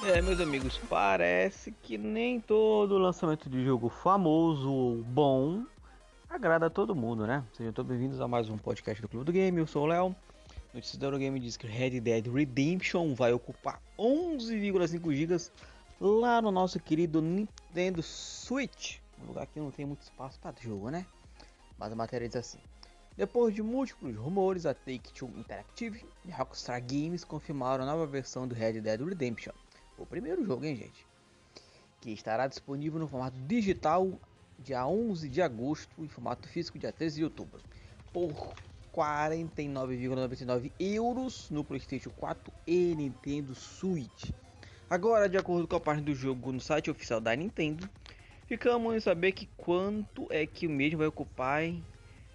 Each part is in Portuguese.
É, meus amigos, parece que nem todo lançamento de jogo famoso ou bom agrada a todo mundo, né? Sejam todos bem-vindos a mais um podcast do Clube do Game. Eu sou o Léo. Notícias do Game diz que Red Dead Redemption vai ocupar 11,5 GB lá no nosso querido Nintendo Switch. Um lugar que não tem muito espaço para jogo, né? Mas a matéria diz assim: depois de múltiplos rumores, a Take-Two Interactive e Rockstar Games confirmaram a nova versão do Red Dead Redemption o primeiro jogo, hein, gente? Que estará disponível no formato digital dia 11 de agosto e formato físico dia 13 de outubro. Por 49,99 euros no PlayStation 4 e Nintendo Switch. Agora, de acordo com a página do jogo no site oficial da Nintendo, ficamos em saber que quanto é que o mesmo vai ocupar,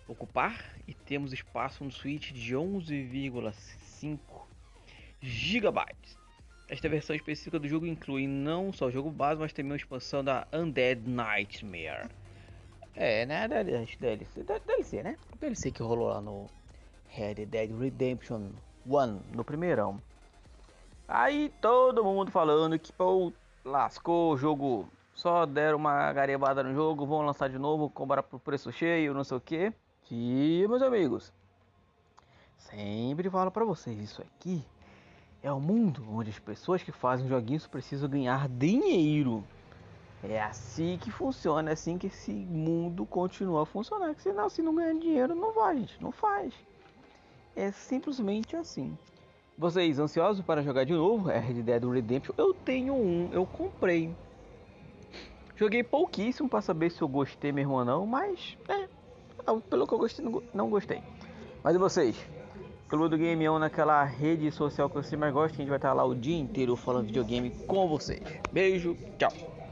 ocupar e temos espaço no Switch de 11,5 gigabytes. Esta versão específica do jogo inclui não só o jogo base, mas também uma expansão da Undead Nightmare. É, né? DLC, DLC, né? DLC que rolou lá no Red Dead Redemption 1, no primeirão. Aí todo mundo falando que pô, lascou o jogo, só deram uma garimbada no jogo, vão lançar de novo, comprar por preço cheio, não sei o que. E meus amigos, sempre falo para vocês isso aqui é o um mundo onde as pessoas que fazem joguinhos precisam ganhar dinheiro. É assim que funciona, é assim que esse mundo continua a funcionar. Senão, se não ganhar dinheiro, não vai, gente. Não faz. É simplesmente assim. Vocês ansiosos para jogar de novo? É Red Dead Redemption. Eu tenho um, eu comprei. Joguei pouquíssimo para saber se eu gostei mesmo ou não, mas é, pelo que eu gostei, não gostei. Mas e vocês? Clube do Game On naquela rede social que você mais gosta, a gente vai estar lá o dia inteiro falando videogame com vocês. Beijo, tchau.